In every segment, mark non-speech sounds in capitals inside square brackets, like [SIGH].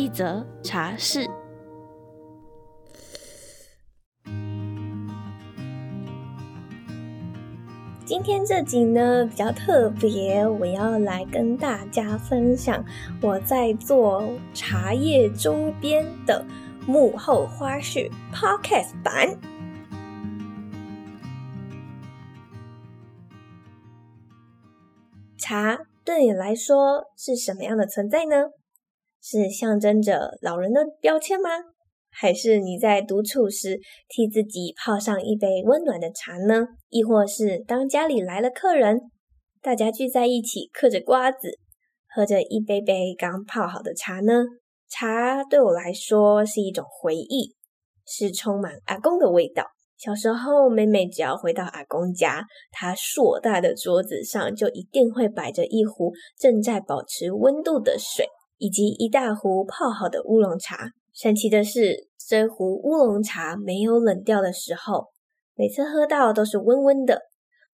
一则茶室。今天这集呢，比较特别，我要来跟大家分享我在做茶叶周边的幕后花絮 Podcast 版。茶对你来说是什么样的存在呢？是象征着老人的标签吗？还是你在独处时替自己泡上一杯温暖的茶呢？亦或是当家里来了客人，大家聚在一起嗑着瓜子，喝着一杯杯刚泡好的茶呢？茶对我来说是一种回忆，是充满阿公的味道。小时候，每每只要回到阿公家，他硕大的桌子上就一定会摆着一壶正在保持温度的水，以及一大壶泡好的乌龙茶。神奇的是，这壶乌龙茶没有冷掉的时候，每次喝到都是温温的，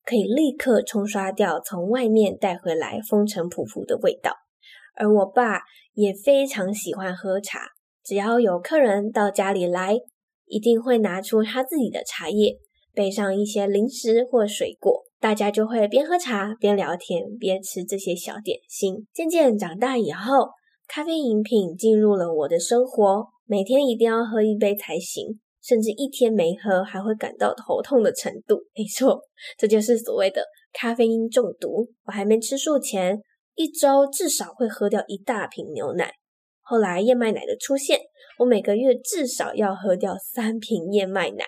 可以立刻冲刷掉从外面带回来风尘仆仆的味道。而我爸也非常喜欢喝茶，只要有客人到家里来，一定会拿出他自己的茶叶，备上一些零食或水果，大家就会边喝茶边聊天，边吃这些小点心。渐渐长大以后，咖啡饮品进入了我的生活，每天一定要喝一杯才行，甚至一天没喝还会感到头痛的程度。没错，这就是所谓的咖啡因中毒。我还没吃素前，一周至少会喝掉一大瓶牛奶。后来燕麦奶的出现。我每个月至少要喝掉三瓶燕麦奶，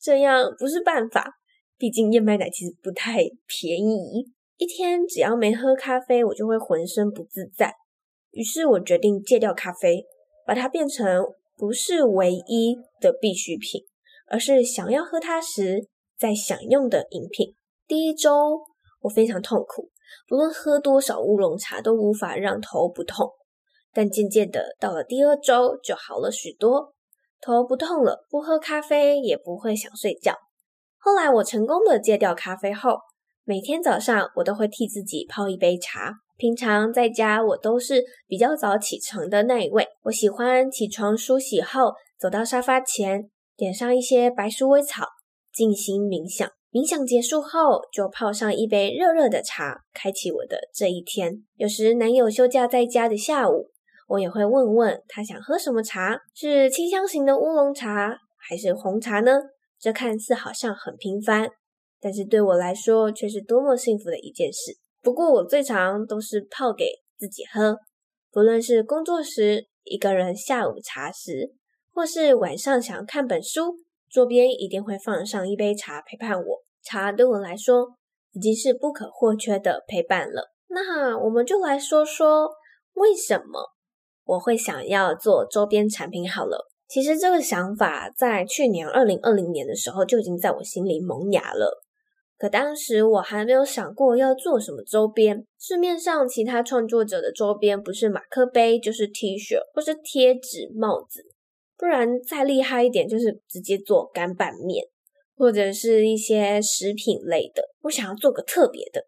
这样不是办法。毕竟燕麦奶其实不太便宜，一天只要没喝咖啡，我就会浑身不自在。于是我决定戒掉咖啡，把它变成不是唯一的必需品，而是想要喝它时再享用的饮品。第一周我非常痛苦，不论喝多少乌龙茶都无法让头不痛。但渐渐的，到了第二周就好了许多，头不痛了，不喝咖啡也不会想睡觉。后来我成功的戒掉咖啡后，每天早上我都会替自己泡一杯茶。平常在家我都是比较早起床的那一位，我喜欢起床梳洗后，走到沙发前，点上一些白鼠尾草，静心冥想。冥想结束后，就泡上一杯热热的茶，开启我的这一天。有时男友休假在家的下午。我也会问问他想喝什么茶，是清香型的乌龙茶还是红茶呢？这看似好像很平凡，但是对我来说却是多么幸福的一件事。不过我最常都是泡给自己喝，不论是工作时、一个人下午茶时，或是晚上想看本书，桌边一定会放上一杯茶陪伴我。茶对我来说已经是不可或缺的陪伴了。那我们就来说说为什么。我会想要做周边产品好了。其实这个想法在去年二零二零年的时候就已经在我心里萌芽了。可当时我还没有想过要做什么周边。市面上其他创作者的周边不是马克杯，就是 T 恤或是贴纸、帽子，不然再厉害一点就是直接做干拌面，或者是一些食品类的。我想要做个特别的。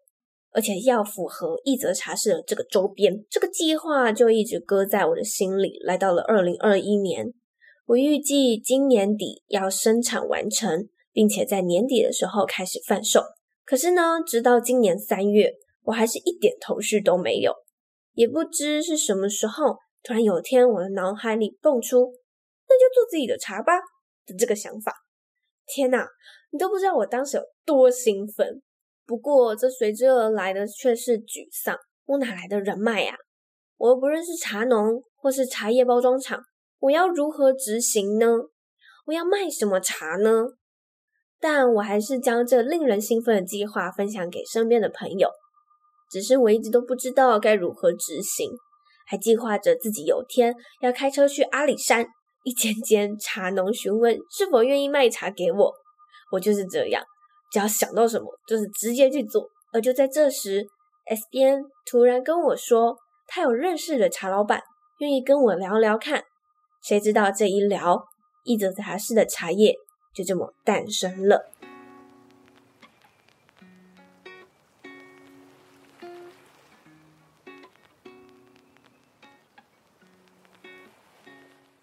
而且要符合一则茶室的这个周边，这个计划就一直搁在我的心里。来到了二零二一年，我预计今年底要生产完成，并且在年底的时候开始贩售。可是呢，直到今年三月，我还是一点头绪都没有。也不知是什么时候，突然有天，我的脑海里蹦出“那就做自己的茶吧”的这个想法。天哪，你都不知道我当时有多兴奋！不过，这随之而来的却是沮丧。我哪来的人脉呀？我又不认识茶农或是茶叶包装厂，我要如何执行呢？我要卖什么茶呢？但我还是将这令人兴奋的计划分享给身边的朋友。只是我一直都不知道该如何执行，还计划着自己有天要开车去阿里山一间间茶农询问是否愿意卖茶给我。我就是这样，只要想到什么，就是直接去做。而就在这时，S 编突然跟我说，他有认识的茶老板，愿意跟我聊聊看。谁知道这一聊，一则茶室的茶叶就这么诞生了。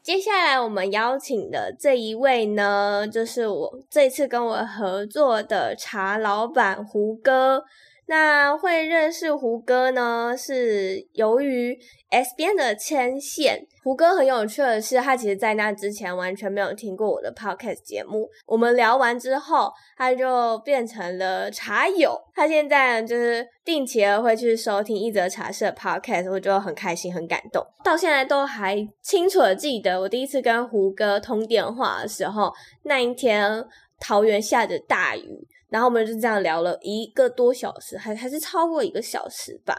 接下来我们邀请的这一位呢，就是我这次跟我合作的茶老板胡歌。那会认识胡歌呢，是由于 S 边的牵线。胡歌很有趣的是，他其实在那之前完全没有听过我的 podcast 节目。我们聊完之后，他就变成了茶友。他现在就是定期的会去收听一则茶社 podcast，我就很开心、很感动。到现在都还清楚的记得，我第一次跟胡歌通电话的时候，那一天桃园下着大雨。然后我们就这样聊了一个多小时，还还是超过一个小时吧。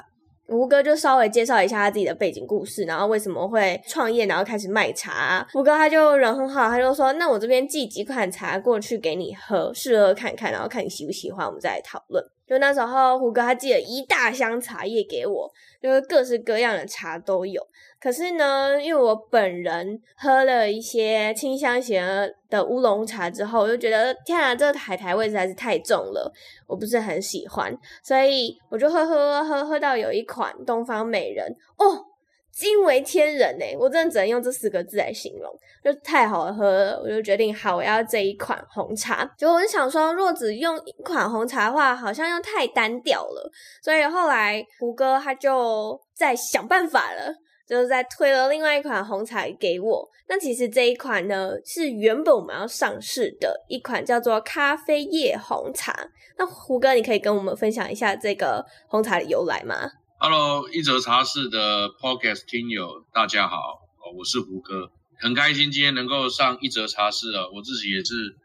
吴哥就稍微介绍一下他自己的背景故事，然后为什么会创业，然后开始卖茶。吴哥他就人很好，他就说：“那我这边寄几款茶过去给你喝，试喝看看，然后看你喜不喜欢，我们再来讨论。”就那时候，胡哥他寄了一大箱茶叶给我，就是各式各样的茶都有。可是呢，因为我本人喝了一些清香型的乌龙茶之后，我就觉得天啊，这个海苔味实在是太重了，我不是很喜欢，所以我就喝喝喝喝到有一款东方美人哦。惊为天人呢，我真的只能用这四个字来形容，就太好喝了。我就决定，好，我要这一款红茶。就我就想说，若只用一款红茶的话，好像又太单调了。所以后来胡哥他就在想办法了，就是在推了另外一款红茶给我。那其实这一款呢，是原本我们要上市的一款，叫做咖啡叶红茶。那胡哥，你可以跟我们分享一下这个红茶的由来吗？Hello，一则茶室的 Podcast 听友，大家好，我是胡哥，很开心今天能够上一则茶室啊，我自己也是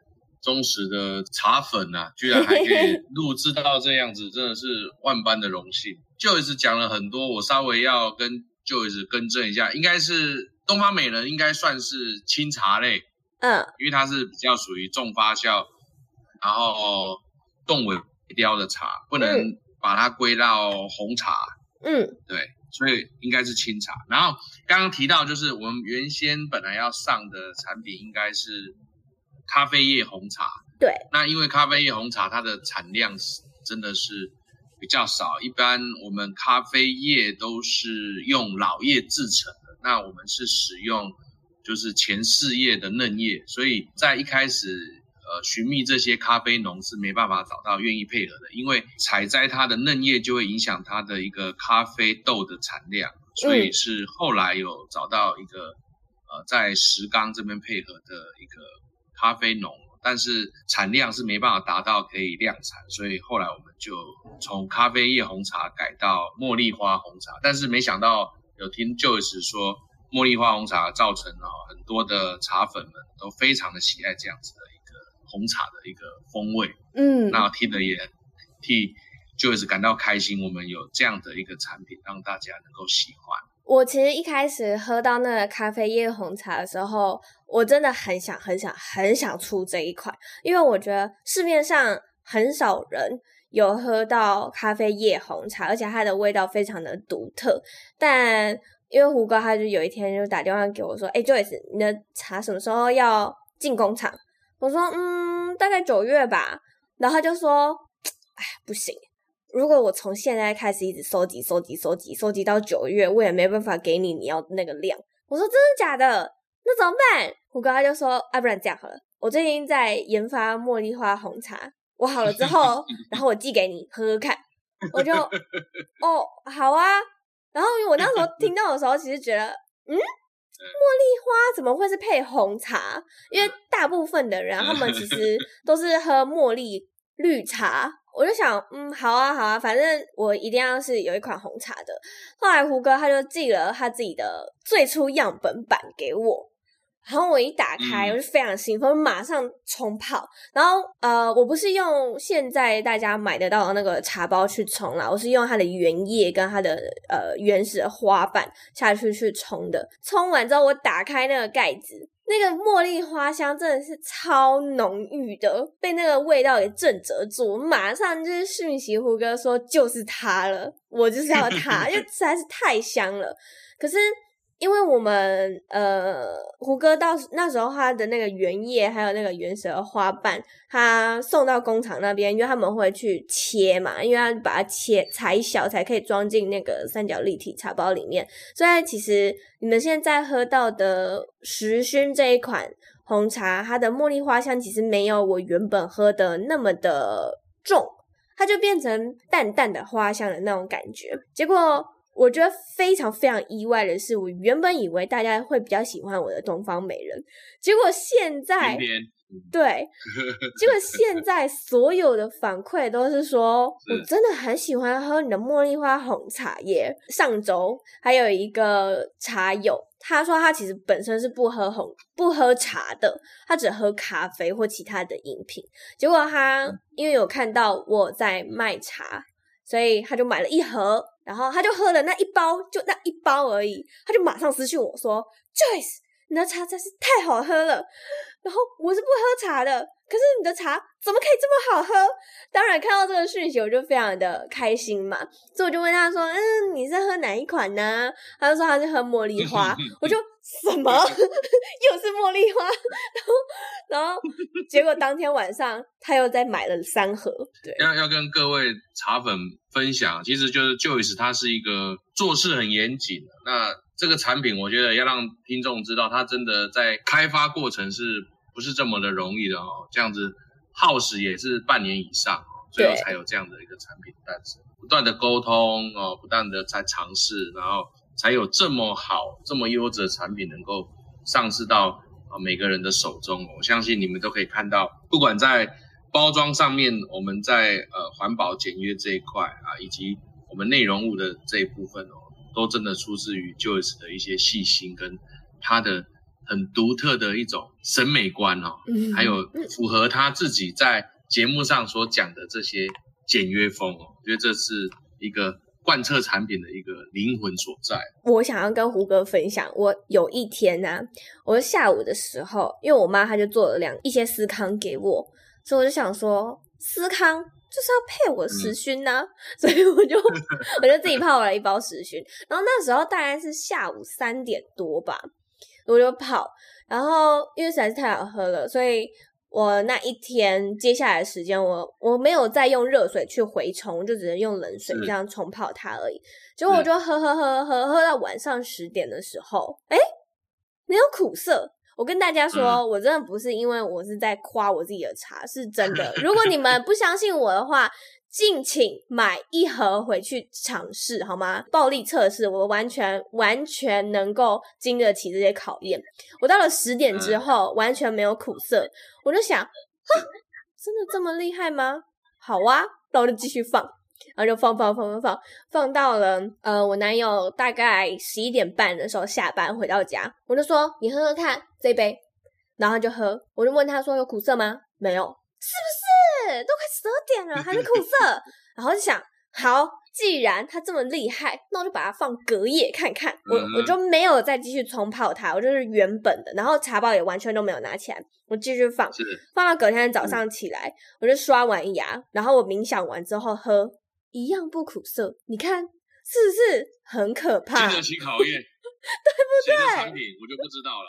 忠实的茶粉啊，居然还可以录制到这样子，[LAUGHS] 真的是万般的荣幸。Joyce 讲了很多，我稍微要跟 Joyce 更正一下，应该是东方美人应该算是清茶类，嗯，因为它是比较属于重发酵，然后冻尾雕的茶，不能把它归到红茶。嗯，对，所以应该是清茶。然后刚刚提到，就是我们原先本来要上的产品应该是咖啡叶红茶。对，那因为咖啡叶红茶它的产量是真的是比较少，一般我们咖啡叶都是用老叶制成的，那我们是使用就是前四叶的嫩叶，所以在一开始。呃，寻觅这些咖啡农是没办法找到愿意配合的，因为采摘它的嫩叶就会影响它的一个咖啡豆的产量，所以是后来有找到一个呃在石冈这边配合的一个咖啡农，但是产量是没办法达到可以量产，所以后来我们就从咖啡叶红茶改到茉莉花红茶，但是没想到有听 Joyce 说茉莉花红茶造成了很多的茶粉们都非常的喜爱这样子的。红茶的一个风味，嗯，那听得也替 Joyce 感到开心。我们有这样的一个产品，让大家能够喜欢。我其实一开始喝到那个咖啡叶红茶的时候，我真的很想、很想、很想出这一款，因为我觉得市面上很少人有喝到咖啡叶红茶，而且它的味道非常的独特。但因为胡哥他就有一天就打电话给我说：“哎，Joyce，你的茶什么时候要进工厂？”我说嗯，大概九月吧，然后他就说，[TSK] 哎，不行，如果我从现在开始一直收集、收集、收集、收集到九月，我也没办法给你你要那个量。我说真的假的？那怎么办？胡哥他就说，啊，不然这样好了，我最近在研发茉莉花红茶，我好了之后，[LAUGHS] 然后我寄给你喝喝看。我就，[LAUGHS] 哦，好啊。然后我那时候听到的时候，其实觉得，嗯。茉莉花怎么会是配红茶？因为大部分的人他们其实 [LAUGHS] 都是喝茉莉绿茶。我就想，嗯，好啊，好啊，反正我一定要是有一款红茶的。后来胡哥他就寄了他自己的最初样本版给我，然后我一打开，我就非常兴奋，我马上冲泡。然后呃，我不是用现在大家买得到的那个茶包去冲啦，我是用它的原液跟它的呃原始的花瓣下去去冲的。冲完之后，我打开那个盖子，那个茉莉花香真的是超浓郁的，被那个味道给震慑住。我马上就是讯息胡哥说，就是它了，我就是要它，[LAUGHS] 因为实在是太香了。可是。因为我们呃，胡歌到那时候他的那个原叶还有那个原始的花瓣，他送到工厂那边，因为他们会去切嘛，因为要把它切裁小才可以装进那个三角立体茶包里面。所以其实你们现在喝到的时薰这一款红茶，它的茉莉花香其实没有我原本喝的那么的重，它就变成淡淡的花香的那种感觉。结果。我觉得非常非常意外的是，我原本以为大家会比较喜欢我的东方美人，结果现在，对，结果现 [LAUGHS] 在所有的反馈都是说，我真的很喜欢喝你的茉莉花红茶耶。上周还有一个茶友，他说他其实本身是不喝红、不喝茶的，他只喝咖啡或其他的饮品。结果他因为有看到我在卖茶，所以他就买了一盒。然后他就喝了那一包，就那一包而已，他就马上私讯我说：“Joyce，你的茶真是太好喝了。”然后我是不喝茶的，可是你的茶怎么可以这么好喝？当然看到这个讯息，我就非常的开心嘛，所以我就问他说：“嗯，你是喝哪一款呢？”他就说他是喝茉莉花，我就。什么？[LAUGHS] 又是茉莉花，然后，然后，结果当天晚上他又再买了三盒。对，要要跟各位茶粉分享，其实就是 Joyce，他是一个做事很严谨。那这个产品，我觉得要让听众知道，它真的在开发过程是不是这么的容易的哦？这样子耗时也是半年以上，最后才有这样的一个产品诞生。不断的沟通哦，不断的在尝试，然后。才有这么好、这么优质的产品能够上市到啊每个人的手中。我相信你们都可以看到，不管在包装上面，我们在呃环保简约这一块啊，以及我们内容物的这一部分哦，都真的出自于 Joyce 的一些细心跟他的很独特的一种审美观哦，还有符合他自己在节目上所讲的这些简约风哦，我觉得这是一个。贯彻产品的一个灵魂所在。我想要跟胡哥分享，我有一天呢、啊，我下午的时候，因为我妈她就做了两一些司康给我，所以我就想说，司康就是要配我时薰呢、啊，嗯、[LAUGHS] 所以我就 [LAUGHS] 我就自己泡了一包时薰。然后那时候大概是下午三点多吧，我就泡，然后因为实在是太好喝了，所以。我那一天接下来的时间，我我没有再用热水去回冲，就只能用冷水这样冲泡它而已。结果我就喝喝喝喝喝到晚上十点的时候，诶，没有苦涩。我跟大家说，我真的不是因为我是在夸我自己的茶，是真的。[LAUGHS] 如果你们不相信我的话。敬请买一盒回去尝试好吗？暴力测试，我完全完全能够经得起这些考验。我到了十点之后，完全没有苦涩，我就想，真的这么厉害吗？好啊，那我就继续放，然后就放放放放放，放到了呃，我男友大概十一点半的时候下班回到家，我就说你喝喝看这杯，然后他就喝，我就问他说有苦涩吗？没有，是不是？都快十二点了，还是苦涩。然后就想，好，既然它这么厉害，那我就把它放隔夜看看。我我就没有再继续冲泡它，我就是原本的。然后茶包也完全都没有拿起来，我继续放，放到隔天早上起来，我就刷完牙，然后我冥想完之后喝，一样不苦涩。你看是不是很可怕？经得起考验。[LAUGHS] 对不对？产品我就不知道了。[LAUGHS]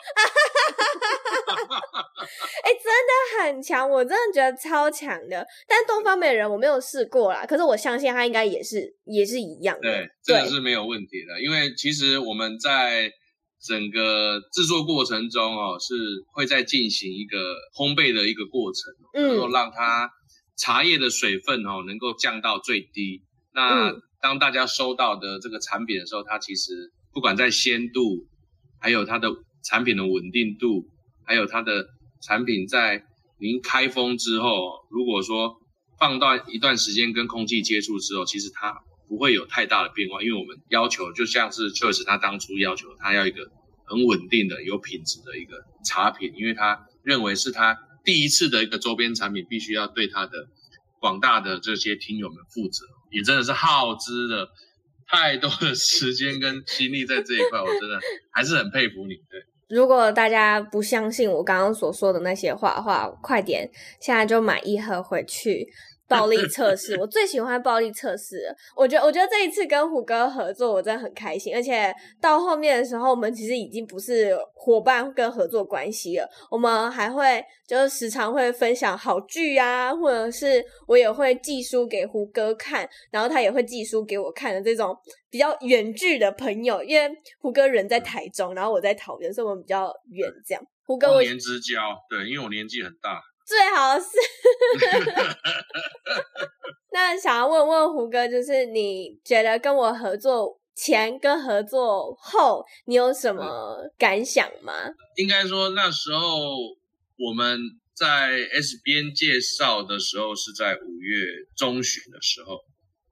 哎、欸，真的很强，我真的觉得超强的。但东方美人我没有试过啦，可是我相信它应该也是也是一样的。对，这个是没有问题的。因为其实我们在整个制作过程中哦，是会在进行一个烘焙的一个过程，能够让它茶叶的水分哦能够降到最低。那当大家收到的这个产品的时候，它其实。不管在鲜度，还有它的产品的稳定度，还有它的产品在您开封之后，如果说放到一段时间跟空气接触之后，其实它不会有太大的变化，因为我们要求就像是 Joyce 他当初要求，他要一个很稳定的、有品质的一个茶品，因为他认为是他第一次的一个周边产品，必须要对他的广大的这些听友们负责，也真的是耗资了太多的时间跟心力在这一块，我真的还是很佩服你。对，如果大家不相信我刚刚所说的那些话的话，快点现在就买一盒回去。暴力测试，我最喜欢暴力测试。我觉得，我觉得这一次跟胡歌合作，我真的很开心。而且到后面的时候，我们其实已经不是伙伴跟合作关系了。我们还会就是时常会分享好剧啊，或者是我也会寄书给胡歌看，然后他也会寄书给我看的这种比较远距的朋友。因为胡歌人在台中，然后我在桃园，所以我们比较远。这样，胡歌我，忘年之交，对，因为我年纪很大。最好是，[LAUGHS] 那想要问问胡哥，就是你觉得跟我合作前跟合作后，你有什么感想吗？应该说那时候我们在 S 边介绍的时候是在五月中旬的时候，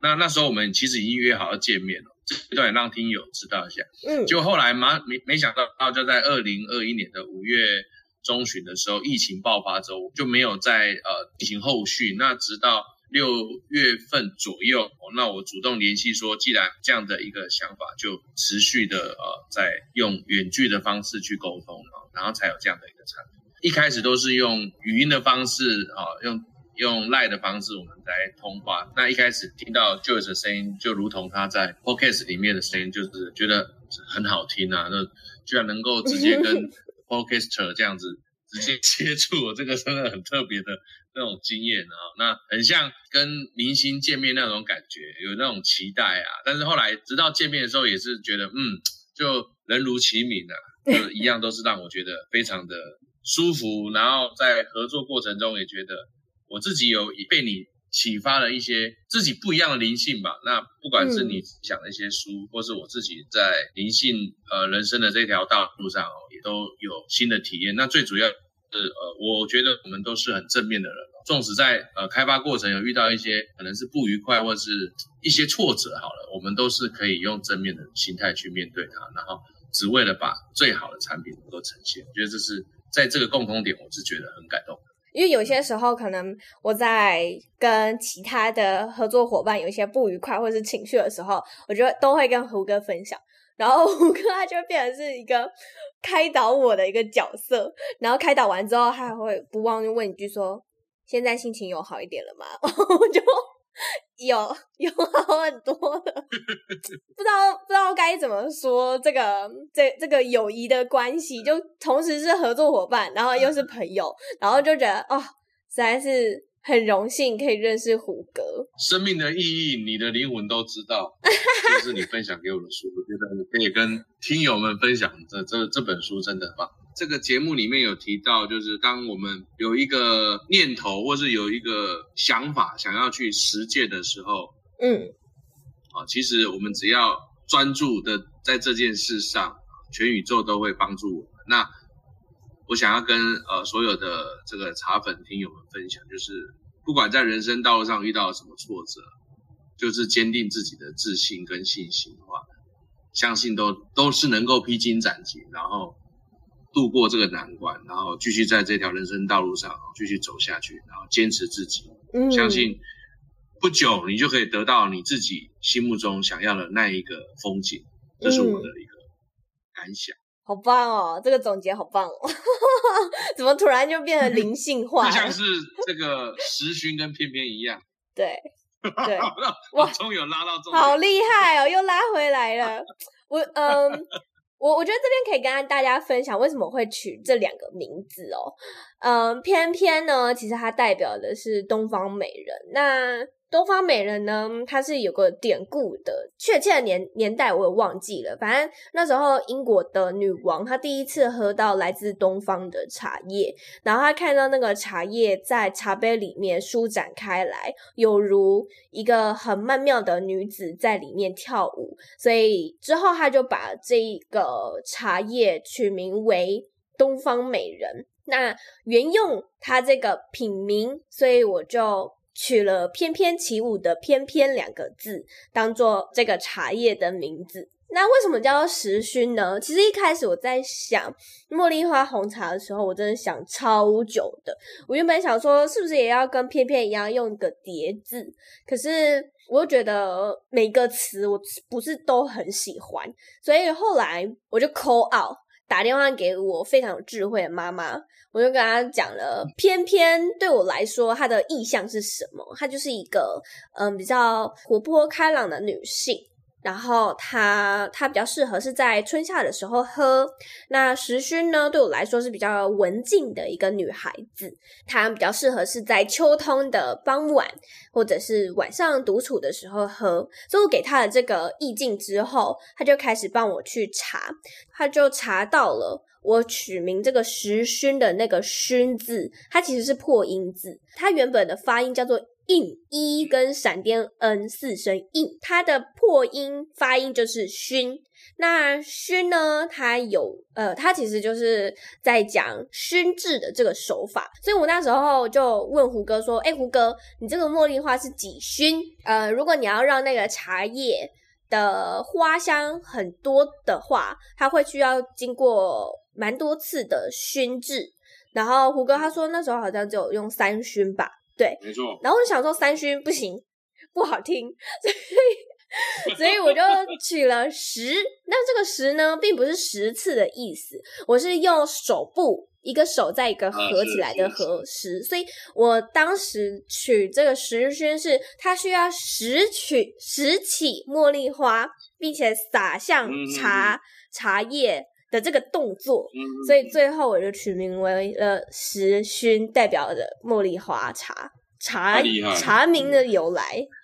那那时候我们其实已经约好要见面了，这段也让听友知道一下。嗯，就后来嘛，没没想到，就在二零二一年的五月。中旬的时候，疫情爆发之后就没有再呃进行后续。那直到六月份左右，那我主动联系说，既然这样的一个想法，就持续的呃在用远距的方式去沟通啊，然后才有这样的一个产品。一开始都是用语音的方式啊，用用 LINE 的方式我们来通话。那一开始听到 Joyce 的声音，就如同他在 Podcast 里面的声音，就是觉得很好听啊，那居然能够直接跟 [LAUGHS] Podcaster 这样子直接接触，我这个真的很特别的那种经验啊，那很像跟明星见面那种感觉，有那种期待啊。但是后来直到见面的时候，也是觉得嗯，就人如其名啊，[LAUGHS] 就一样都是让我觉得非常的舒服。然后在合作过程中，也觉得我自己有被你。启发了一些自己不一样的灵性吧。那不管是你讲的一些书，嗯、或是我自己在灵性呃人生的这条道路上哦，也都有新的体验。那最主要是呃，我觉得我们都是很正面的人。纵使在呃开发过程有遇到一些可能是不愉快或是一些挫折，好了，我们都是可以用正面的心态去面对它，然后只为了把最好的产品能够呈现。我觉得这是在这个共同点，我是觉得很感动。因为有些时候，可能我在跟其他的合作伙伴有一些不愉快或者是情绪的时候，我觉得都会跟胡歌分享，然后 [LAUGHS] 胡歌他就变成是一个开导我的一个角色，然后开导完之后，他还会不忘就问一句说：“现在心情有好一点了吗？” [LAUGHS] 我就。有有好很多的，[LAUGHS] 不知道不知道该怎么说这个这这个友谊的关系，就同时是合作伙伴，然后又是朋友，然后就觉得哦，实在是。很荣幸可以认识虎哥。生命的意义，你的灵魂都知道。这是你分享给我的书，我觉得可以跟听友们分享。这这这本书真的很棒。这个节目里面有提到，就是当我们有一个念头，或是有一个想法想要去实践的时候，嗯，啊，其实我们只要专注的在这件事上，全宇宙都会帮助我们。那我想要跟呃所有的这个茶粉听友们分享，就是不管在人生道路上遇到什么挫折，就是坚定自己的自信跟信心的话，相信都都是能够披荆斩棘，然后度过这个难关，然后继续在这条人生道路上继续走下去，然后坚持自己，嗯，相信不久你就可以得到你自己心目中想要的那一个风景，这是我的一个感想。好棒哦，这个总结好棒哦！[LAUGHS] 怎么突然就变得灵性化？就像是这个时勋跟翩翩一样。对对，[LAUGHS] 我终于有拉到重点，好厉害哦，又拉回来了。我嗯，我我觉得这边可以跟大家分享为什么会取这两个名字哦。嗯，偏偏呢，其实它代表的是东方美人。那东方美人呢，它是有个典故的，确切的年年代我也忘记了。反正那时候英国的女王，她第一次喝到来自东方的茶叶，然后她看到那个茶叶在茶杯里面舒展开来，有如一个很曼妙的女子在里面跳舞，所以之后她就把这个茶叶取名为东方美人。那沿用它这个品名，所以我就。取了“翩翩起舞”的“翩翩”两个字，当做这个茶叶的名字。那为什么叫做时熏呢？其实一开始我在想茉莉花红茶的时候，我真的想超久的。我原本想说，是不是也要跟翩翩一样用一个叠字？可是我又觉得每个词我不是都很喜欢，所以后来我就 call out，打电话给我非常有智慧的妈妈，我就跟她讲了偏偏对我来说她的意向是什么？她就是一个嗯比较活泼开朗的女性。然后它它比较适合是在春夏的时候喝。那时熏呢，对我来说是比较文静的一个女孩子，她比较适合是在秋冬的傍晚或者是晚上独处的时候喝。所以我给她的这个意境之后，她就开始帮我去查，她就查到了我取名这个时熏的那个熏字，它其实是破音字，它原本的发音叫做。印一跟闪电 n 四声印，它的破音发音就是熏。那熏呢，它有呃，它其实就是在讲熏制的这个手法。所以我那时候就问胡哥说：“哎、胡哥，你这个茉莉花是几熏？呃，如果你要让那个茶叶的花香很多的话，它会需要经过蛮多次的熏制。”然后胡哥他说那时候好像只有用三熏吧。对，没错。然后我就想说三熏不行，不好听，所以 [LAUGHS] 所以我就取了十。那这个十呢，并不是十次的意思，我是用手部一个手在一个合起来的合十。所以我当时取这个十熏是，它需要拾取拾起茉莉花，并且撒向茶、嗯、茶叶的这个动作。所以最后我就取名为了石熏，代表的茉莉花茶。茶茶名的由来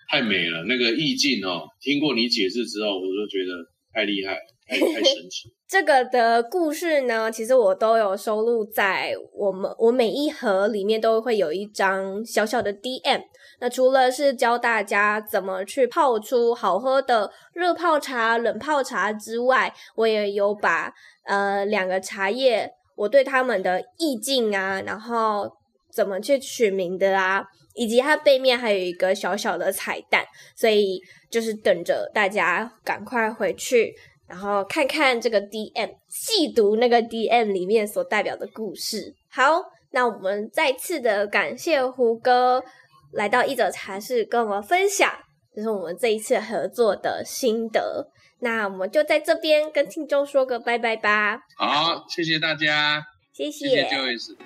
太美了，那个意境哦，听过你解释之后，我就觉得太厉害，太 [LAUGHS] 太神奇。这个的故事呢，其实我都有收录在我们我每一盒里面都会有一张小小的 DM。那除了是教大家怎么去泡出好喝的热泡茶、冷泡茶之外，我也有把呃两个茶叶，我对他们的意境啊，然后怎么去取名的啊。以及它背面还有一个小小的彩蛋，所以就是等着大家赶快回去，然后看看这个 DM，细读那个 DM 里面所代表的故事。好，那我们再次的感谢胡哥来到一则茶室跟我们分享，这是我们这一次合作的心得。那我们就在这边跟听众说个拜拜吧。好，谢谢大家，谢谢，谢谢 Joyce。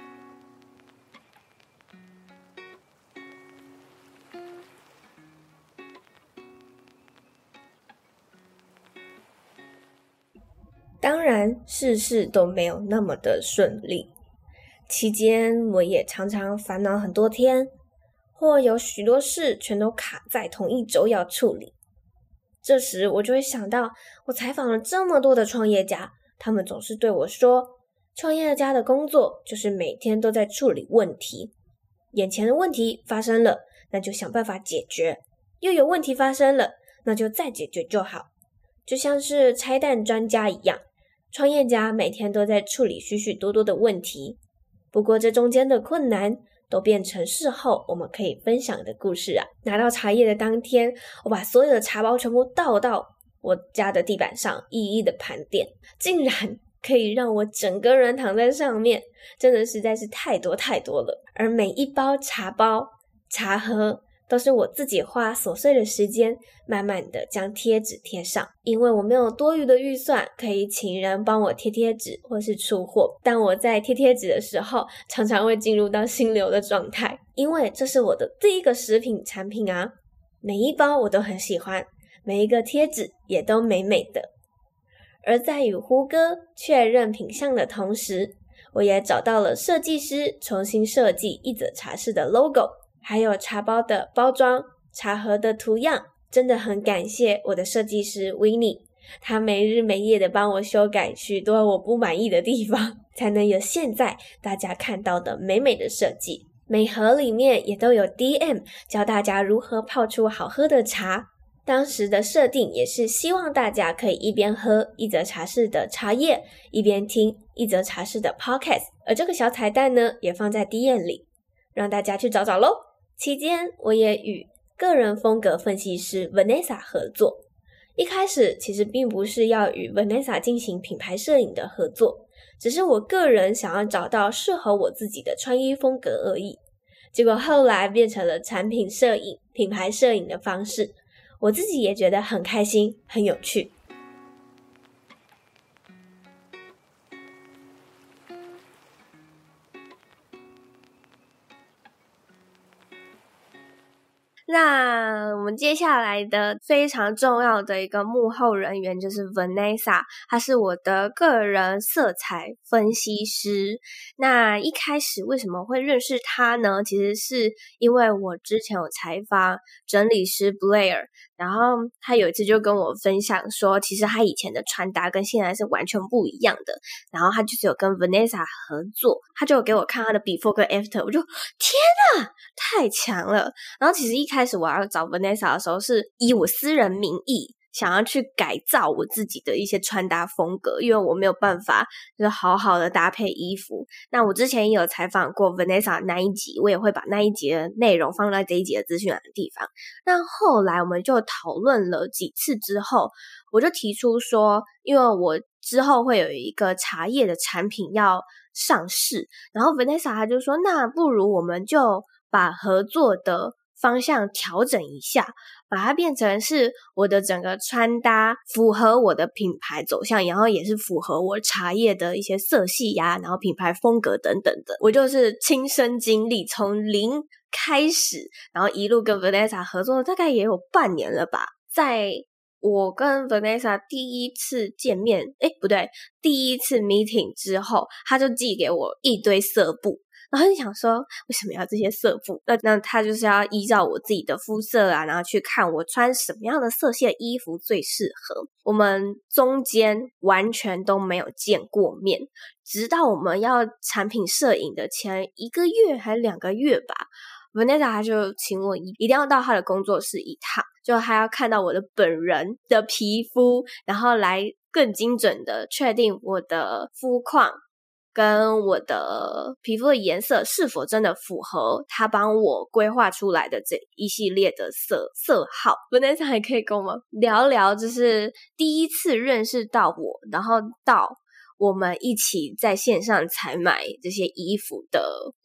当然，事事都没有那么的顺利。期间，我也常常烦恼很多天，或有许多事全都卡在同一周要处理。这时，我就会想到，我采访了这么多的创业家，他们总是对我说，创业家的工作就是每天都在处理问题。眼前的问题发生了，那就想办法解决；又有问题发生了，那就再解决就好，就像是拆弹专家一样。创业家每天都在处理许许多多的问题，不过这中间的困难都变成事后我们可以分享的故事啊！拿到茶叶的当天，我把所有的茶包全部倒到我家的地板上，一一的盘点，竟然可以让我整个人躺在上面，真的实在是太多太多了。而每一包茶包、茶盒，都是我自己花琐碎的时间，慢慢的将贴纸贴上，因为我没有多余的预算可以请人帮我贴贴纸或是出货。但我在贴贴纸的时候，常常会进入到心流的状态，因为这是我的第一个食品产品啊。每一包我都很喜欢，每一个贴纸也都美美的。而在与胡哥确认品相的同时，我也找到了设计师，重新设计一则茶室的 logo。还有茶包的包装、茶盒的图样，真的很感谢我的设计师 Winnie，他没日没夜的帮我修改许多我不满意的地方，才能有现在大家看到的美美的设计。每盒里面也都有 DM 教大家如何泡出好喝的茶。当时的设定也是希望大家可以一边喝一则茶室的茶叶，一边听一则茶室的 Podcast。而这个小彩蛋呢，也放在 DM 里，让大家去找找喽。期间，我也与个人风格分析师 Vanessa 合作。一开始其实并不是要与 Vanessa 进行品牌摄影的合作，只是我个人想要找到适合我自己的穿衣风格而已。结果后来变成了产品摄影、品牌摄影的方式，我自己也觉得很开心、很有趣。那我们接下来的非常重要的一个幕后人员就是 Vanessa，她是我的个人色彩分析师。那一开始为什么会认识她呢？其实是因为我之前有采访整理师 Blair。然后他有一次就跟我分享说，其实他以前的穿搭跟现在是完全不一样的。然后他就是有跟 Vanessa 合作，他就有给我看他的 before 跟 after，我就天呐，太强了！然后其实一开始我要找 Vanessa 的时候，是以我私人名义。想要去改造我自己的一些穿搭风格，因为我没有办法就是好好的搭配衣服。那我之前也有采访过 Vanessa 那一集，我也会把那一集的内容放在这一集的资讯栏的地方。那后来我们就讨论了几次之后，我就提出说，因为我之后会有一个茶叶的产品要上市，然后 Vanessa 他就说，那不如我们就把合作的方向调整一下，把它变成是我的整个穿搭符合我的品牌走向，然后也是符合我茶叶的一些色系呀，然后品牌风格等等的。我就是亲身经历，从零开始，然后一路跟 Vanessa 合作，大概也有半年了吧。在我跟 Vanessa 第一次见面，诶，不对，第一次 meeting 之后，他就寄给我一堆色布。然后就想说，为什么要这些色布？那那他就是要依照我自己的肤色啊，然后去看我穿什么样的色系的衣服最适合。我们中间完全都没有见过面，直到我们要产品摄影的前一个月还两个月吧，Vanessa 他就请我一一定要到他的工作室一趟，就还要看到我的本人的皮肤，然后来更精准的确定我的肤况。跟我的皮肤的颜色是否真的符合他帮我规划出来的这一系列的色色号？Vanessa 还可以跟我们聊聊，就是第一次认识到我，然后到我们一起在线上采买这些衣服的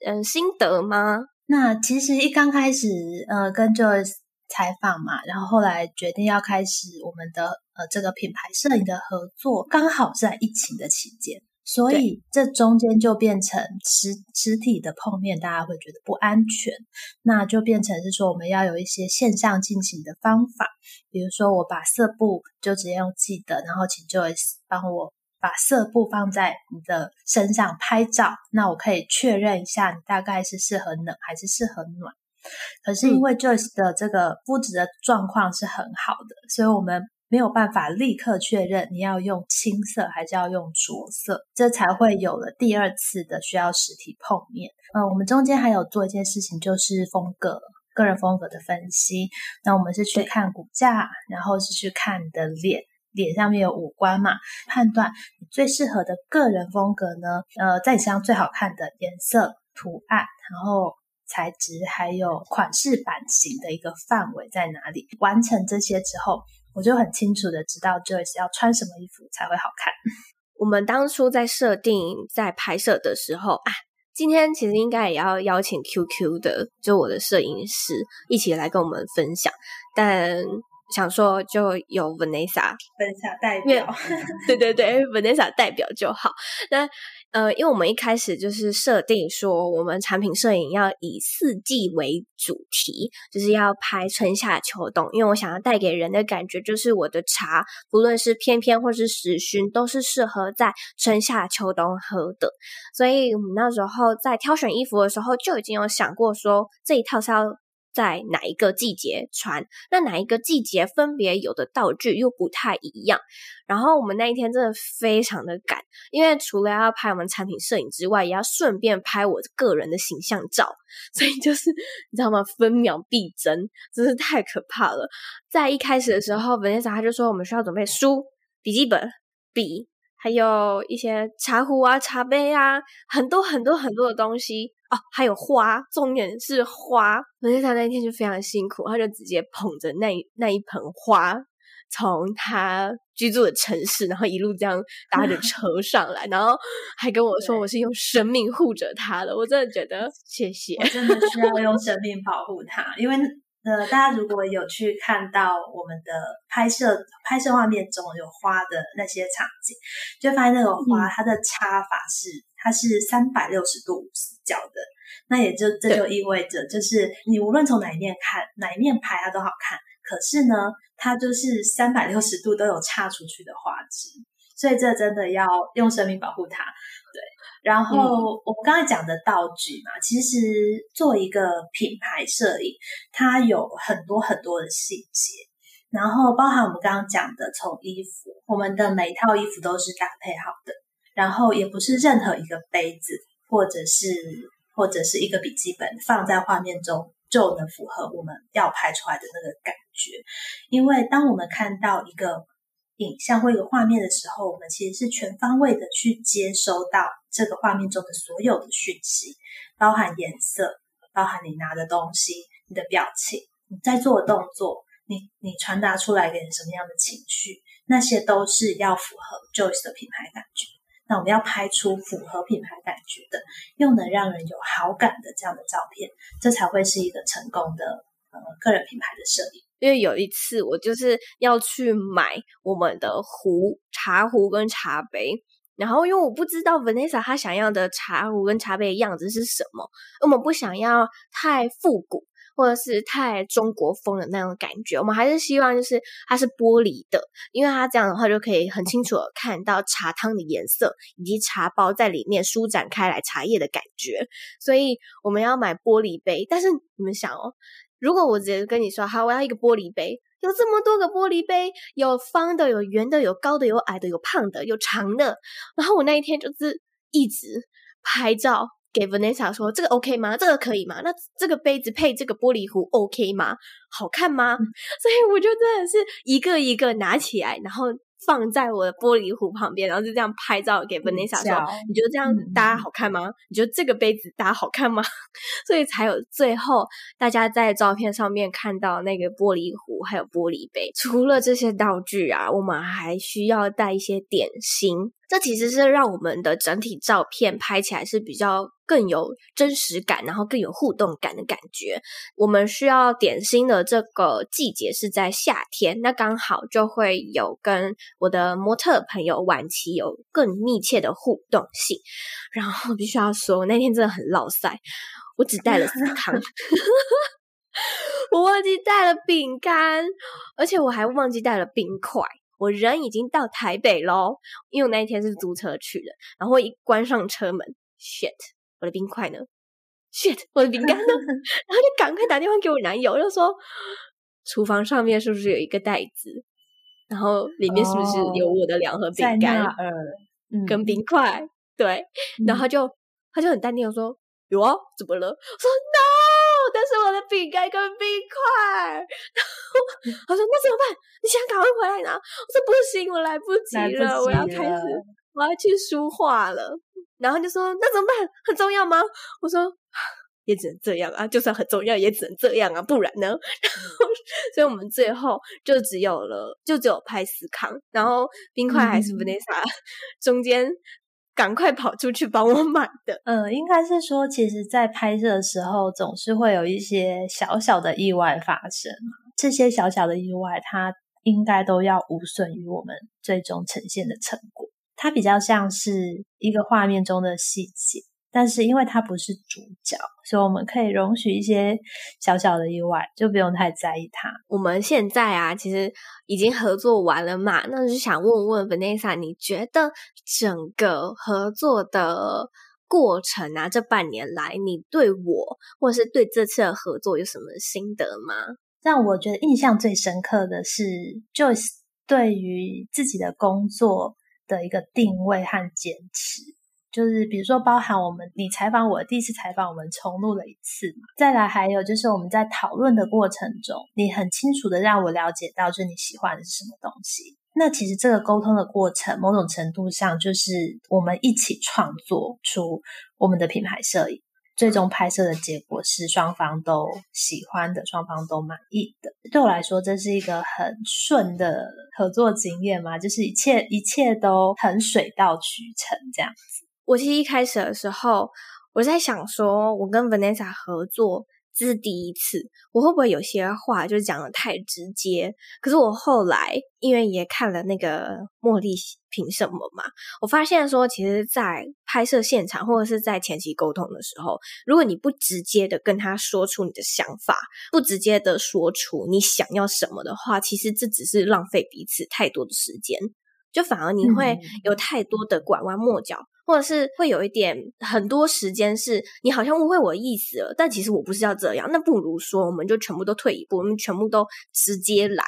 嗯心得吗？那其实一刚开始呃跟 Joyce 采访嘛，然后后来决定要开始我们的呃这个品牌摄影的合作，刚好是在疫情的期间。所以这中间就变成实实体的碰面，大家会觉得不安全，那就变成是说我们要有一些线上进行的方法，比如说我把色布就直接用记得，然后请 Joyce 帮我把色布放在你的身上拍照，那我可以确认一下你大概是适合冷还是适合暖。可是因为 Joyce 的这个肤质的状况是很好的，所以我们。没有办法立刻确认你要用青色还是要用着色，这才会有了第二次的需要实体碰面。呃，我们中间还有做一件事情，就是风格、个人风格的分析。那我们是去看骨架，然后是去看你的脸，脸上面有五官嘛，判断你最适合的个人风格呢，呃，在你身上最好看的颜色、图案，然后材质，还有款式、版型的一个范围在哪里。完成这些之后。我就很清楚的知道 Joyce 要穿什么衣服才会好看。我们当初在设定在拍摄的时候啊，今天其实应该也要邀请 QQ 的，就我的摄影师一起来跟我们分享，但想说就有 Vanessa，Vanessa 代表，对对对，Vanessa 代表就好。那。呃，因为我们一开始就是设定说，我们产品摄影要以四季为主题，就是要拍春夏秋冬。因为我想要带给人的感觉，就是我的茶，不论是偏偏或是时薰，都是适合在春夏秋冬喝的。所以我们那时候在挑选衣服的时候，就已经有想过说，这一套是要在哪一个季节穿？那哪一个季节分别有的道具又不太一样？然后我们那一天真的非常的赶，因为除了要拍我们产品摄影之外，也要顺便拍我个人的形象照，所以就是 [LAUGHS] 你知道吗？分秒必争，真是太可怕了。在一开始的时候本店长他就说我们需要准备书、笔记本、笔，还有一些茶壶啊、茶杯啊，很多很多很多的东西。哦，还有花，重点是花。可是他那天就非常辛苦，他就直接捧着那那一盆花，从他居住的城市，然后一路这样搭着 [LAUGHS] 车上来，然后还跟我说我是用生命护着他的。我真的觉得谢谢，我真的需要用 [LAUGHS] 生命保护他，因为。呃，大家如果有去看到我们的拍摄拍摄画面中有花的那些场景，就发现那个花它的插法是、嗯、它是三百六十度死角的，那也就这就意味着，就是你无论从哪一面看哪一面拍它都好看，可是呢，它就是三百六十度都有插出去的花枝，所以这真的要用生命保护它。对，然后、嗯、我们刚才讲的道具嘛，其实做一个品牌摄影，它有很多很多的细节，然后包含我们刚刚讲的，从衣服，我们的每一套衣服都是搭配好的，然后也不是任何一个杯子或者是或者是一个笔记本放在画面中就能符合我们要拍出来的那个感觉，因为当我们看到一个。影像或一个画面的时候，我们其实是全方位的去接收到这个画面中的所有的讯息，包含颜色，包含你拿的东西、你的表情、你在做的动作、你你传达出来给人什么样的情绪，那些都是要符合 Joyce 的品牌感觉。那我们要拍出符合品牌感觉的，又能让人有好感的这样的照片，这才会是一个成功的呃个人品牌的摄影。因为有一次我就是要去买我们的壶、茶壶跟茶杯，然后因为我不知道 Vanessa 她想要的茶壶跟茶杯的样子是什么，我们不想要太复古或者是太中国风的那种感觉，我们还是希望就是它是玻璃的，因为它这样的话就可以很清楚的看到茶汤的颜色以及茶包在里面舒展开来茶叶的感觉，所以我们要买玻璃杯。但是你们想哦。如果我直接跟你说，好，我要一个玻璃杯，有这么多个玻璃杯，有方的，有圆的，有高的，有矮的，有胖的，有长的。然后我那一天就是一直拍照给 Vanessa 说，这个 OK 吗？这个可以吗？那这个杯子配这个玻璃壶 OK 吗？好看吗？嗯。所以我就真的是一个一个拿起来，然后。放在我的玻璃壶旁边，然后就这样拍照给 Vanessa 说：“你觉得这样搭好看吗？你觉得这个杯子搭好看吗？” [LAUGHS] 所以才有最后大家在照片上面看到那个玻璃壶还有玻璃杯。除了这些道具啊，我们还需要带一些点心。这其实是让我们的整体照片拍起来是比较更有真实感，然后更有互动感的感觉。我们需要点心的这个季节是在夏天，那刚好就会有跟我的模特朋友晚期有更密切的互动性。然后必须要说，那天真的很落赛，我只带了司康，[LAUGHS] 我忘记带了饼干，而且我还忘记带了冰块。我人已经到台北喽，因为我那一天是租车去的。然后一关上车门，shit，我的冰块呢？shit，我的饼干呢？[LAUGHS] 然后就赶快打电话给我男友，就说厨房上面是不是有一个袋子？然后里面是不是有我的两盒饼干？嗯跟冰块？嗯、对，然后就他就很淡定的说：“有啊，怎么了？”我说：“No。”但是我的饼干跟冰块，然后 [LAUGHS] 他说：“那怎么办？你现在赶快回来拿。”我说：“不行，我来不及了，及了我要开始，我要去书画了。”然后就说：“那怎么办？很重要吗？”我说：“也只能这样啊，就算很重要，也只能这样啊，不然呢？”然后，所以我们最后就只有了，就只有拍思康，然后冰块还是 Vanessa、嗯、中间。赶快跑出去帮我买的。嗯，应该是说，其实，在拍摄的时候，总是会有一些小小的意外发生。这些小小的意外，它应该都要无损于我们最终呈现的成果。它比较像是一个画面中的细节。但是因为它不是主角，所以我们可以容许一些小小的意外，就不用太在意它。我们现在啊，其实已经合作完了嘛，那就想问问 Vanessa，你觉得整个合作的过程啊，这半年来，你对我或是对这次的合作有什么心得吗？让我觉得印象最深刻的是，Joyce 对于自己的工作的一个定位和坚持。就是比如说，包含我们你采访我第一次采访，我们重录了一次。再来还有就是我们在讨论的过程中，你很清楚的让我了解到，就是你喜欢的是什么东西。那其实这个沟通的过程，某种程度上就是我们一起创作出我们的品牌摄影。最终拍摄的结果是双方都喜欢的，双方都满意的。对我来说，这是一个很顺的合作经验嘛，就是一切一切都很水到渠成这样子。我其实一开始的时候，我在想说，我跟 Vanessa 合作。这是第一次，我会不会有些话就讲的太直接？可是我后来因为也看了那个茉莉凭什么嘛，我发现说，其实，在拍摄现场或者是在前期沟通的时候，如果你不直接的跟他说出你的想法，不直接的说出你想要什么的话，其实这只是浪费彼此太多的时间，就反而你会有太多的拐弯抹角。嗯或者是会有一点很多时间是你好像误会我的意思了，但其实我不是要这样。那不如说，我们就全部都退一步，我们全部都直接来。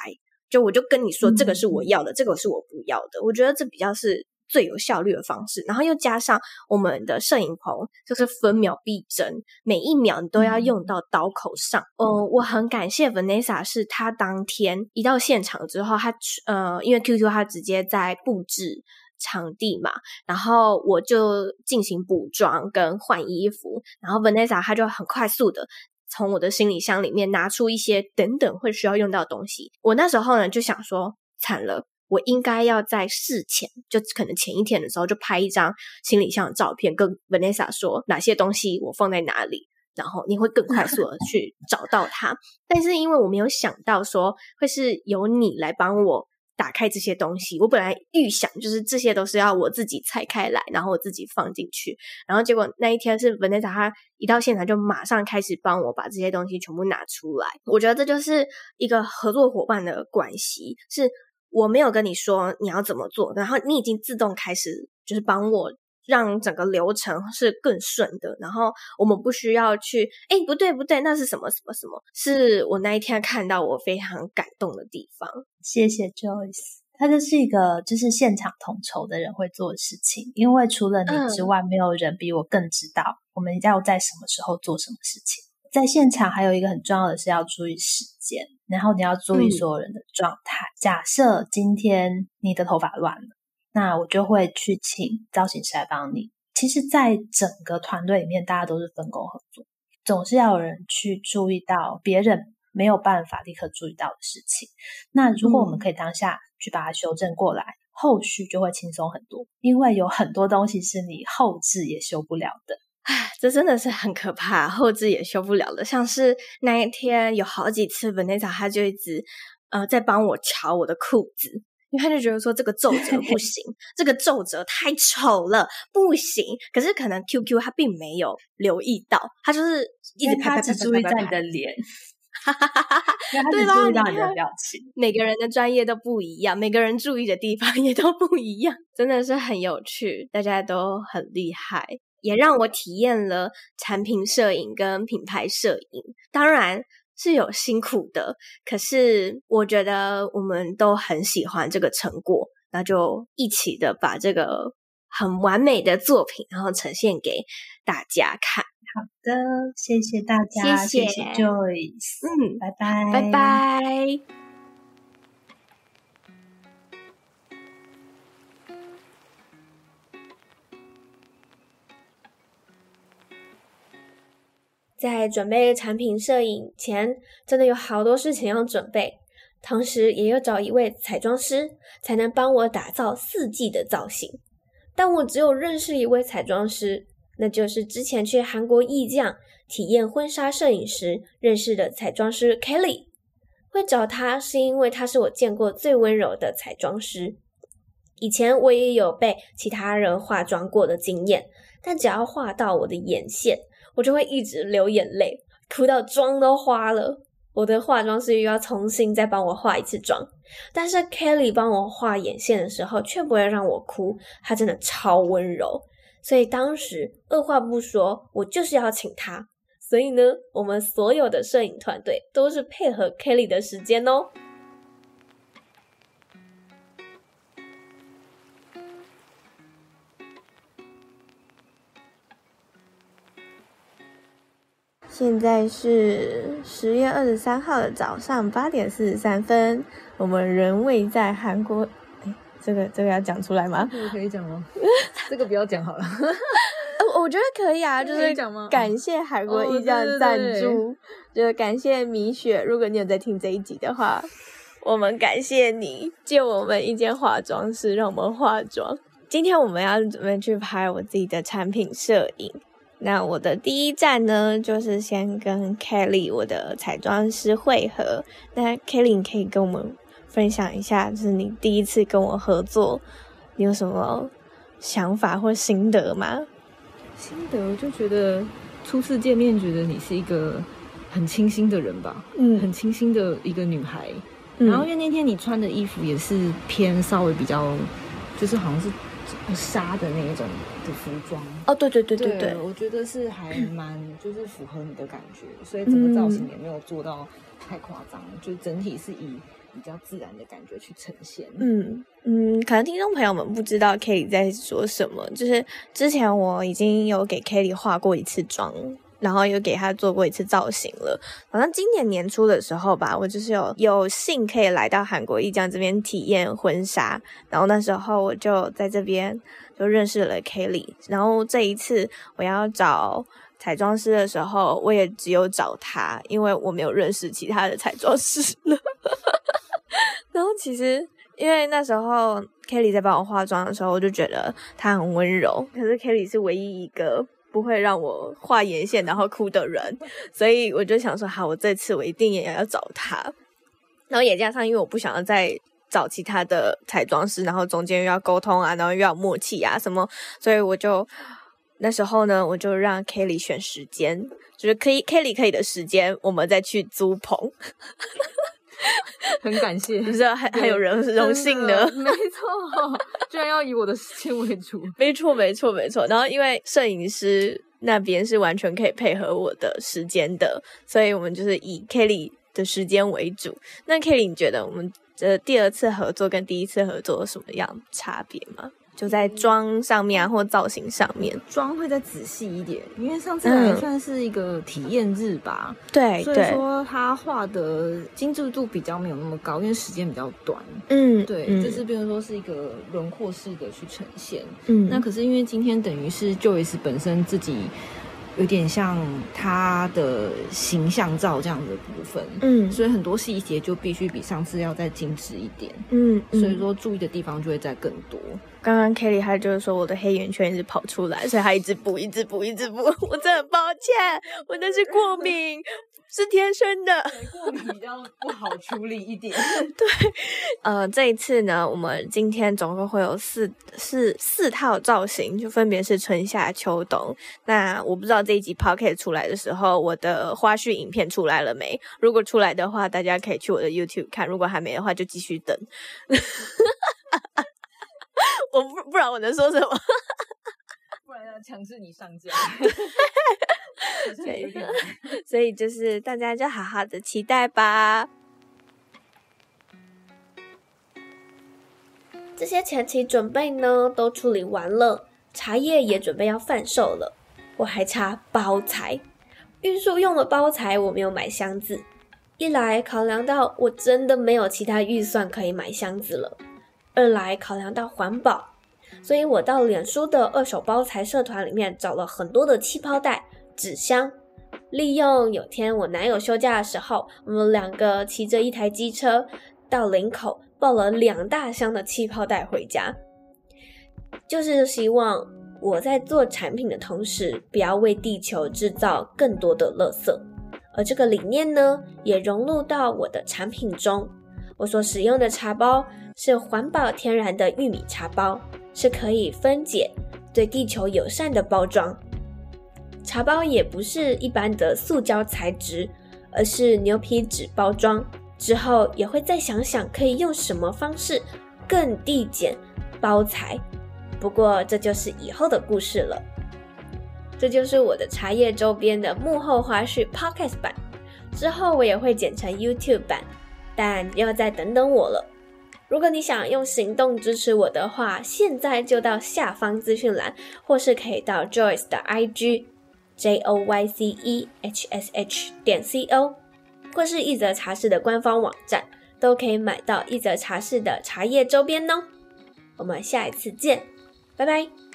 就我就跟你说，这个是我要的，嗯、这个是我不要的。我觉得这比较是最有效率的方式。然后又加上我们的摄影棚就是分秒必争，每一秒你都要用到刀口上。嗯、呃，我很感谢 Vanessa，是她当天一到现场之后，她呃，因为 QQ 她直接在布置。场地嘛，然后我就进行补妆跟换衣服，然后 Vanessa 她就很快速的从我的行李箱里面拿出一些等等会需要用到的东西。我那时候呢就想说，惨了，我应该要在事前，就可能前一天的时候就拍一张行李箱的照片，跟 Vanessa 说哪些东西我放在哪里，然后你会更快速的 [LAUGHS] 去找到它。但是因为我没有想到说会是由你来帮我。打开这些东西，我本来预想就是这些都是要我自己拆开来，然后我自己放进去，然后结果那一天是 Vanessa 她一到现场就马上开始帮我把这些东西全部拿出来。我觉得这就是一个合作伙伴的关系，是我没有跟你说你要怎么做，然后你已经自动开始就是帮我。让整个流程是更顺的，然后我们不需要去，哎，不对不对，那是什么什么什么？是我那一天看到我非常感动的地方。谢谢 Joyce，他就是一个就是现场统筹的人会做的事情，因为除了你之外，没有人比我更知道我们要在什么时候做什么事情。在现场还有一个很重要的是要注意时间，然后你要注意所有人的状态。嗯、假设今天你的头发乱了。那我就会去请造型师来帮你。其实，在整个团队里面，大家都是分工合作，总是要有人去注意到别人没有办法立刻注意到的事情。那如果我们可以当下去把它修正过来，嗯、后续就会轻松很多，因为有很多东西是你后置也修不了的。唉，这真的是很可怕，后置也修不了的。像是那一天有好几次，Vanessa 她就一直呃在帮我瞧我的裤子。因为他就觉得说这个皱褶不行，[LAUGHS] 这个皱褶太丑了，不行。可是可能 QQ 他并没有留意到，他就是一直拍拍拍拍拍，只注意在你的脸，哈哈哈哈哈。对吧？注意到你的表情。每个人的专业都不一样，每个人注意的地方 [LAUGHS] 也都不一样，真的是很有趣，大家都很厉害，也让我体验了产品摄影跟品牌摄影。当然。是有辛苦的，可是我觉得我们都很喜欢这个成果，那就一起的把这个很完美的作品，然后呈现给大家看。好的，谢谢大家，谢谢，谢谢 Joyce，嗯，拜拜，拜拜。在准备产品摄影前，真的有好多事情要准备，同时也要找一位彩妆师才能帮我打造四季的造型。但我只有认识一位彩妆师，那就是之前去韩国艺匠体验婚纱摄影时认识的彩妆师 Kelly。会找他是因为他是我见过最温柔的彩妆师。以前我也有被其他人化妆过的经验，但只要画到我的眼线。我就会一直流眼泪，哭到妆都花了。我的化妆师又要重新再帮我化一次妆，但是 Kelly 帮我画眼线的时候却不会让我哭，她真的超温柔。所以当时二话不说，我就是要请她。所以呢，我们所有的摄影团队都是配合 Kelly 的时间哦。现在是十月二十三号的早上八点四十三分，我们人位在韩国。哎，这个这个要讲出来吗？这个可以讲吗？[LAUGHS] 这个不要讲好了。[LAUGHS] 我我觉得可以啊，就是感谢韩国艺匠赞助，就是感谢米雪。如果你有在听这一集的话，我们感谢你借我们一间化妆室，让我们化妆。今天我们要准备去拍我自己的产品摄影。那我的第一站呢，就是先跟 Kelly 我的彩妆师会合。那 Kelly 你可以跟我们分享一下，就是你第一次跟我合作，你有什么想法或心得吗？心得就觉得初次见面，觉得你是一个很清新的人吧，嗯，很清新的一个女孩。嗯、然后因为那天你穿的衣服也是偏稍微比较，就是好像是。纱的那一种的服装哦，对对对对对，对，我觉得是还蛮就是符合你的感觉，所以整个造型也没有做到太夸张，嗯、就整体是以比较自然的感觉去呈现。嗯嗯，可能听众朋友们不知道 Kelly 在说什么，就是之前我已经有给 Kelly 化过一次妆。然后又给他做过一次造型了，好像今年年初的时候吧，我就是有有幸可以来到韩国艺匠这边体验婚纱，然后那时候我就在这边就认识了 Kelly，然后这一次我要找彩妆师的时候，我也只有找他，因为我没有认识其他的彩妆师了。[LAUGHS] 然后其实因为那时候 Kelly 在帮我化妆的时候，我就觉得他很温柔，可是 Kelly 是唯一一个。不会让我画眼线然后哭的人，[LAUGHS] 所以我就想说，好，我这次我一定也要找他。然后也加上，因为我不想要再找其他的彩妆师，然后中间又要沟通啊，然后又要默契啊什么，所以我就那时候呢，我就让 Kelly 选时间，就是可以 Kelly 可以的时间，我们再去租棚。[LAUGHS] 很感谢，不是还还有人荣幸的，[LAUGHS] 没错，居然要以我的时间为主，[LAUGHS] 没错没错没错。然后因为摄影师那边是完全可以配合我的时间的，所以我们就是以 Kelly 的时间为主。那 Kelly，你觉得我们的第二次合作跟第一次合作有什么样差别吗？就在妆上面啊，或造型上面，妆会再仔细一点，因为上次来算是一个体验日吧，对、嗯，所以说他画的精致度比较没有那么高，因为时间比较短，嗯，对，嗯、就是比如说是一个轮廓式的去呈现，嗯，那可是因为今天等于是 Joyce 本身自己。有点像他的形象照这样的部分，嗯，所以很多细节就必须比上次要再精致一点，嗯，所以说注意的地方就会再更多。刚刚 Kelly 他就是说我的黑眼圈一直跑出来，所以她一直补，一直补，一直补，[LAUGHS] 我真的很抱歉，我那是过敏。是天生的，[LAUGHS] 过敏比较不好处理一点。[LAUGHS] 对，呃，这一次呢，我们今天总共会有四四四套造型，就分别是春夏秋冬。那我不知道这一集 Podcast 出来的时候，我的花絮影片出来了没？如果出来的话，大家可以去我的 YouTube 看；如果还没的话，就继续等。[LAUGHS] 我不不然我能说什么？要强制你上架。[LAUGHS] 所以，所以就是大家就好好的期待吧。这些前期准备呢，都处理完了，茶叶也准备要贩售了。我还差包材，运输用的包材我没有买箱子。一来考量到我真的没有其他预算可以买箱子了，二来考量到环保，所以我到脸书的二手包材社团里面找了很多的气泡袋。纸箱，利用有天我男友休假的时候，我们两个骑着一台机车到林口，抱了两大箱的气泡袋回家，就是希望我在做产品的同时，不要为地球制造更多的垃圾。而这个理念呢，也融入到我的产品中。我所使用的茶包是环保天然的玉米茶包，是可以分解、对地球友善的包装。茶包也不是一般的塑胶材质，而是牛皮纸包装。之后也会再想想可以用什么方式更递减包材。不过这就是以后的故事了。这就是我的茶叶周边的幕后花絮 Podcast 版。之后我也会剪成 YouTube 版，但要再等等我了。如果你想用行动支持我的话，现在就到下方资讯栏，或是可以到 Joyce 的 IG。J O Y C E H S H 点 C O，或是一则茶室的官方网站，都可以买到一则茶室的茶叶周边哦。我们下一次见，拜拜。